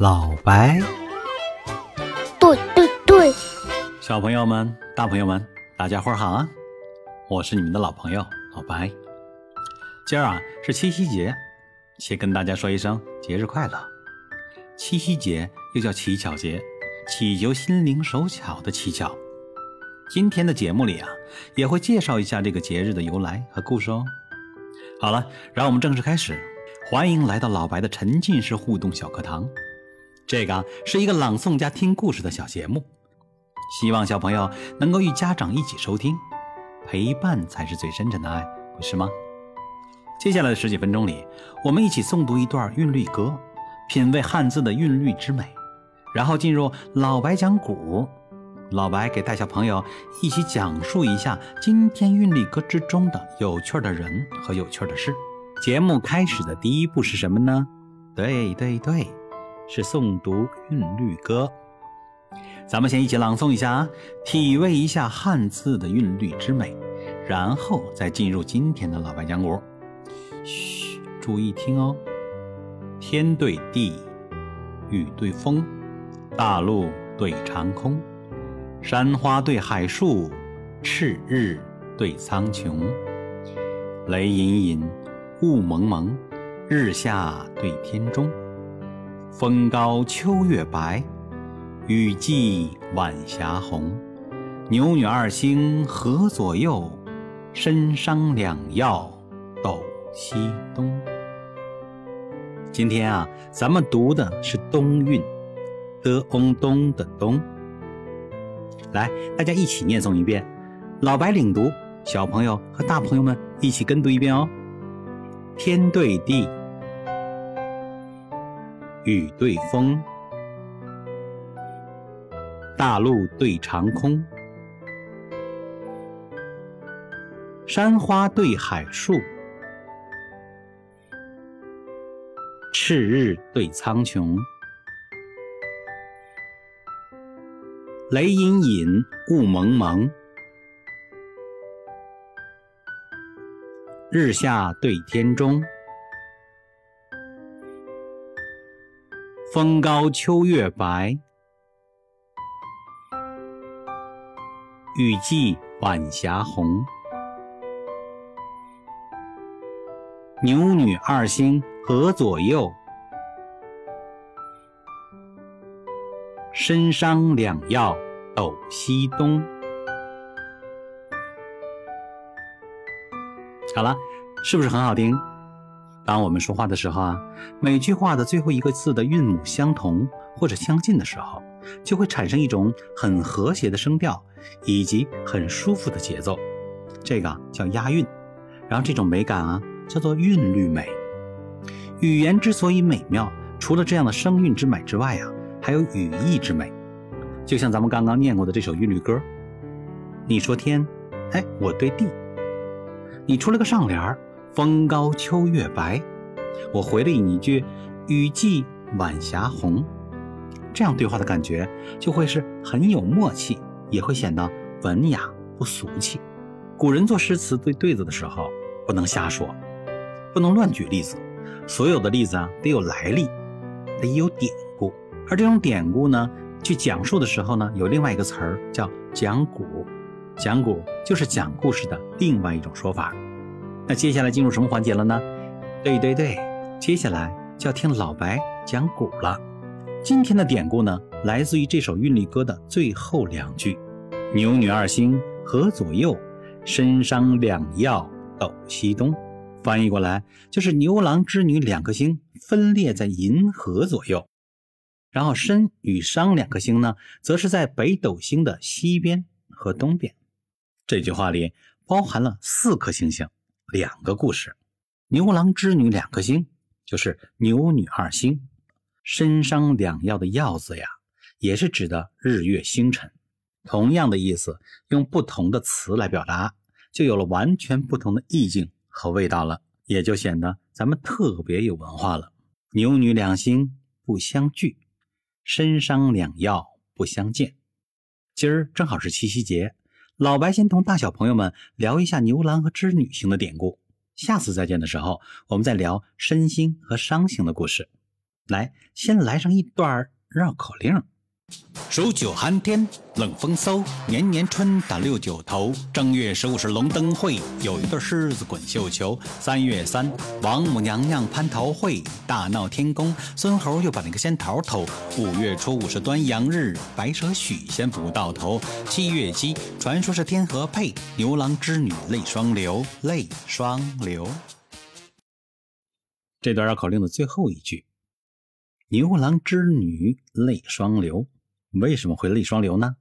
老白，对对对，小朋友们、大朋友们，大家伙儿好啊！我是你们的老朋友老白。今儿啊是七夕节，先跟大家说一声节日快乐。七夕节又叫乞巧节，祈求心灵手巧的乞巧。今天的节目里啊，也会介绍一下这个节日的由来和故事哦。好了，让我们正式开始。欢迎来到老白的沉浸式互动小课堂。这个是一个朗诵加听故事的小节目，希望小朋友能够与家长一起收听，陪伴才是最深沉的爱，不是吗？接下来的十几分钟里，我们一起诵读一段韵律歌，品味汉字的韵律之美，然后进入老白讲古。老白给带小朋友一起讲述一下今天韵律歌之中的有趣的人和有趣的事。节目开始的第一步是什么呢？对对对，是诵读韵律歌。咱们先一起朗诵一下啊，体味一下汉字的韵律之美，然后再进入今天的老白讲古。嘘，注意听哦。天对地，雨对风，大陆对长空，山花对海树，赤日对苍穹，雷隐隐。雾蒙蒙，日下对天中，风高秋月白，雨霁晚霞红。牛女二星河左右，参商两曜斗西东。今天啊，咱们读的是东韵，的翁东的东。来，大家一起念诵一遍，老白领读，小朋友和大朋友们一起跟读一遍哦。天对地，雨对风，大陆对长空，山花对海树，赤日对苍穹，雷隐隐，雾蒙蒙。日下对天中，风高秋月白，雨霁晚霞红。牛女二星河左右，参商两曜斗西东。好了，是不是很好听？当我们说话的时候啊，每句话的最后一个字的韵母相同或者相近的时候，就会产生一种很和谐的声调以及很舒服的节奏，这个叫押韵。然后这种美感啊，叫做韵律美。语言之所以美妙，除了这样的声韵之美之外啊，还有语义之美。就像咱们刚刚念过的这首韵律歌，你说天，哎，我对地。你出了个上联儿，风高秋月白，我回了你一句，雨霁晚霞红，这样对话的感觉就会是很有默契，也会显得文雅不俗气。古人做诗词对对子的时候，不能瞎说，不能乱举例子，所有的例子啊得有来历，得有典故。而这种典故呢，去讲述的时候呢，有另外一个词儿叫讲古。讲古就是讲故事的另外一种说法。那接下来进入什么环节了呢？对对对，接下来就要听老白讲古了。今天的典故呢，来自于这首韵律歌的最后两句：“牛女二星河左右，参商两曜斗西东。”翻译过来就是牛郎织女两颗星分列在银河左右，然后参与商两颗星呢，则是在北斗星的西边和东边。这句话里包含了四颗星星，两个故事。牛郎织女两颗星，就是牛女二星。参商两曜的曜字呀，也是指的日月星辰。同样的意思，用不同的词来表达，就有了完全不同的意境和味道了，也就显得咱们特别有文化了。牛女两星不相聚，参商两曜不相见。今儿正好是七夕节。老白先同大小朋友们聊一下牛郎和织女星的典故。下次再见的时候，我们再聊身星和伤星的故事。来，先来上一段绕口令。数九寒天，冷风嗖，年年春打六九头。正月十五是龙灯会，有一对狮子滚绣球。三月三，王母娘娘蟠桃会，大闹天宫，孙猴又把那个仙桃偷。五月初五是端阳日，白蛇许仙不到头。七月七，传说是天河配，牛郎织女泪双流，泪双流。这段绕口令的最后一句，牛郎织女泪双流。为什么会泪双流呢？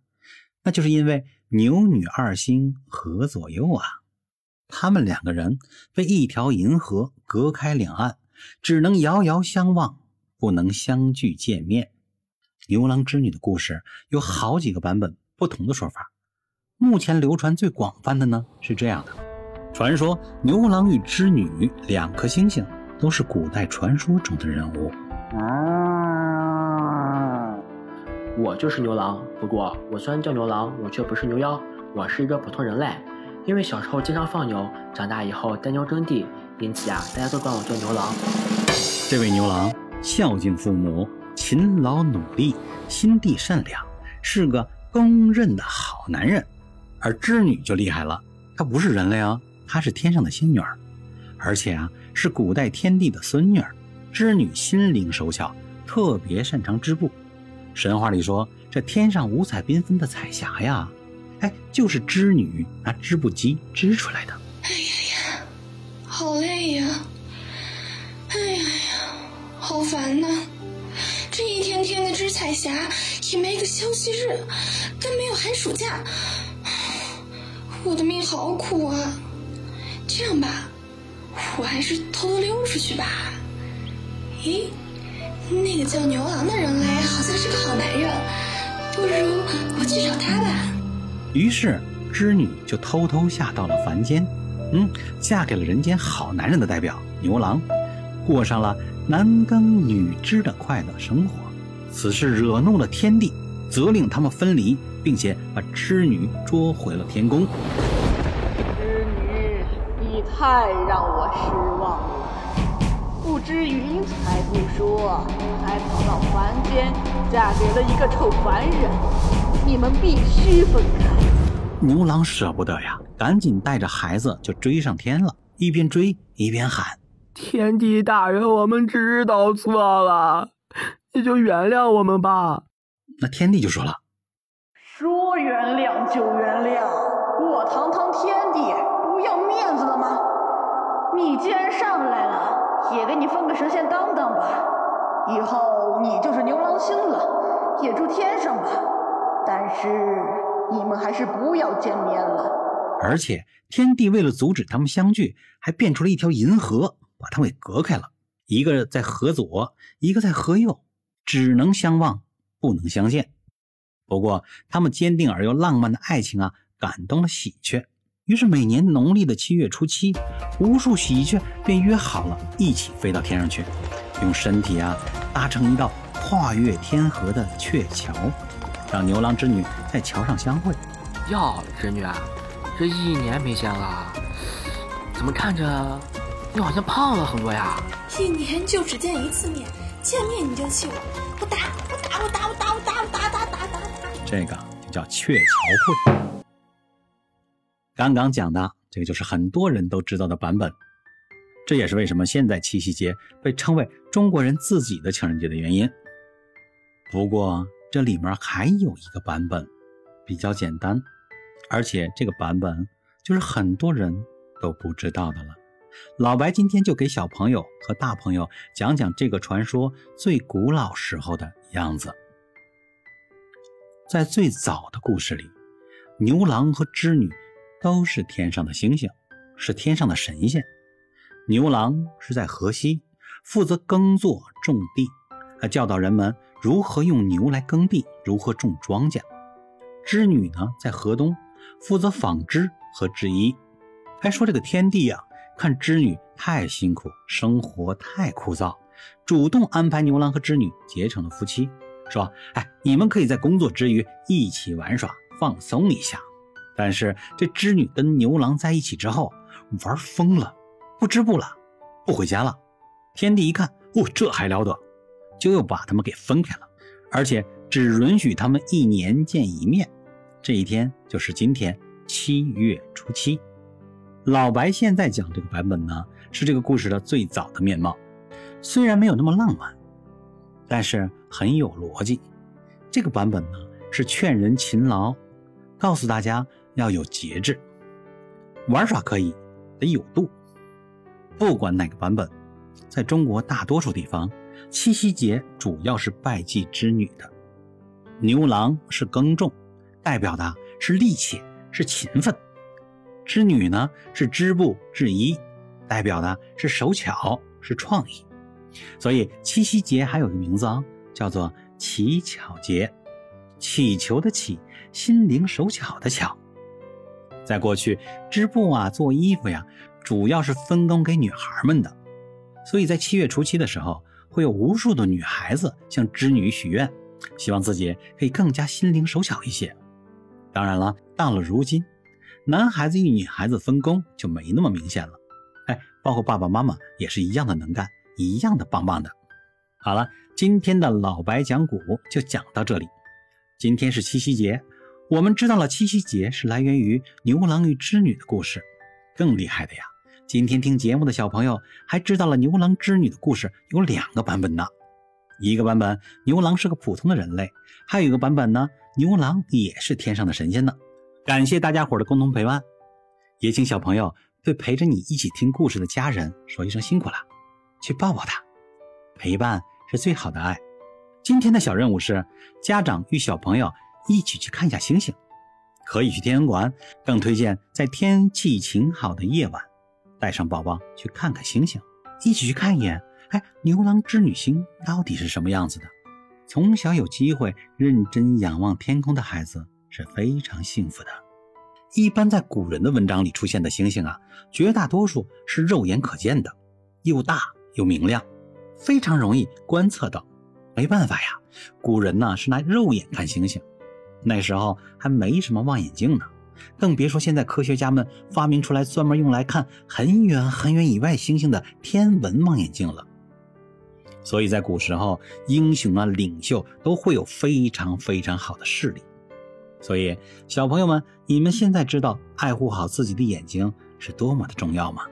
那就是因为牛女二星河左右啊，他们两个人被一条银河隔开两岸，只能遥遥相望，不能相聚见面。牛郎织女的故事有好几个版本，不同的说法。目前流传最广泛的呢是这样的：传说牛郎与织女两颗星星都是古代传说中的人物。我就是牛郎，不过我虽然叫牛郎，我却不是牛妖，我是一个普通人类。因为小时候经常放牛，长大以后带牛耕地，因此啊，大家都管我叫牛郎。这位牛郎孝敬父母，勤劳努力，心地善良，是个公认的好男人。而织女就厉害了，她不是人类啊，她是天上的仙女儿，而且啊，是古代天帝的孙女儿。织女心灵手巧，特别擅长织布。神话里说，这天上五彩缤纷的彩霞呀，哎，就是织女拿织布机织出来的。哎呀呀，好累呀！哎呀呀，好烦呐！这一天天的织彩霞，也没个休息日，更没有寒暑假，我的命好苦啊！这样吧，我还是偷偷溜出去吧。咦？那个叫牛郎的人类好像是个好男人，不如我去找他吧。于是织女就偷偷下到了凡间，嗯，嫁给了人间好男人的代表牛郎，过上了男耕女织的快乐生活。此事惹怒了天帝，责令他们分离，并且把织女捉回了天宫。织女，你太让我失望了。不知云彩不说，还跑到凡间嫁给了一个臭凡人，你们必须分开。牛郎舍不得呀，赶紧带着孩子就追上天了，一边追一边喊：“天帝大人，我们知道错了，你就原谅我们吧。”那天帝就说了：“说原谅就原谅，我堂堂天帝不要面子了吗？你既然上来了。”也给你封个神仙当当吧，以后你就是牛郎星了，也住天上吧。但是你们还是不要见面了。而且天帝为了阻止他们相聚，还变出了一条银河，把他们给隔开了。一个在河左，一个在河右，只能相望，不能相见。不过他们坚定而又浪漫的爱情啊，感动了喜鹊。于是每年农历的七月初七，无数喜鹊便约好了一起飞到天上去，用身体啊搭成一道跨越天河的鹊桥，让牛郎织女在桥上相会。哟，织女啊，这一年没见了，怎么看着你好像胖了很多呀？一年就只见一次面，见面你就气我，我打我打我打我打我打我打打打打打。这个就叫鹊桥会。刚刚讲的这个就是很多人都知道的版本，这也是为什么现在七夕节被称为中国人自己的情人节的原因。不过这里面还有一个版本比较简单，而且这个版本就是很多人都不知道的了。老白今天就给小朋友和大朋友讲讲这个传说最古老时候的样子。在最早的故事里，牛郎和织女。都是天上的星星，是天上的神仙。牛郎是在河西，负责耕作种地，还教导人们如何用牛来耕地，如何种庄稼。织女呢，在河东，负责纺织和制衣。还说这个天帝呀，看织女太辛苦，生活太枯燥，主动安排牛郎和织女结成了夫妻，说：“哎，你们可以在工作之余一起玩耍，放松一下。”但是这织女跟牛郎在一起之后玩疯了，不织布了，不回家了。天帝一看，哦，这还了得，就又把他们给分开了，而且只允许他们一年见一面。这一天就是今天，七月初七。老白现在讲这个版本呢，是这个故事的最早的面貌。虽然没有那么浪漫，但是很有逻辑。这个版本呢，是劝人勤劳，告诉大家要有节制，玩耍可以，得有度。不管哪个版本，在中国大多数地方，七夕节主要是拜祭织女的。牛郎是耕种，代表的是力气，是勤奋。织女呢是织布制衣，代表的是手巧是创意，所以七夕节还有个名字啊，叫做乞巧节，乞求的乞，心灵手巧的巧。在过去，织布啊做衣服呀，主要是分工给女孩们的，所以在七月初七的时候，会有无数的女孩子向织女许愿，希望自己可以更加心灵手巧一些。当然了，到了如今。男孩子与女孩子分工就没那么明显了，哎，包括爸爸妈妈也是一样的能干，一样的棒棒的。好了，今天的老白讲古就讲到这里。今天是七夕节，我们知道了七夕节是来源于牛郎与织女的故事。更厉害的呀，今天听节目的小朋友还知道了牛郎织女的故事有两个版本呢。一个版本牛郎是个普通的人类，还有一个版本呢，牛郎也是天上的神仙呢。感谢大家伙的共同陪伴，也请小朋友对陪着你一起听故事的家人说一声辛苦了，去抱抱他。陪伴是最好的爱。今天的小任务是，家长与小朋友一起去看一下星星，可以去天文馆，更推荐在天气晴好的夜晚，带上宝宝去看看星星，一起去看一眼。哎，牛郎织女星到底是什么样子的？从小有机会认真仰望天空的孩子。是非常幸福的。一般在古人的文章里出现的星星啊，绝大多数是肉眼可见的，又大又明亮，非常容易观测到。没办法呀，古人呢是拿肉眼看星星，那时候还没什么望远镜呢，更别说现在科学家们发明出来专门用来看很远很远以外星星的天文望远镜了。所以在古时候，英雄啊、领袖都会有非常非常好的视力。所以，小朋友们，你们现在知道爱护好自己的眼睛是多么的重要吗？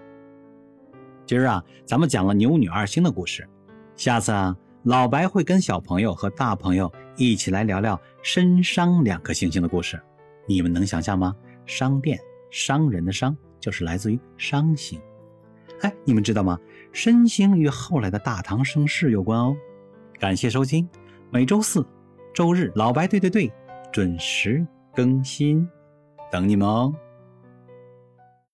今儿啊，咱们讲了牛女二星的故事，下次啊，老白会跟小朋友和大朋友一起来聊聊申商两颗星星的故事。你们能想象吗？商店商人的商就是来自于商星。哎，你们知道吗？申星与后来的大唐盛世有关哦。感谢收听，每周四、周日，老白对对对。准时更新，等你们哦。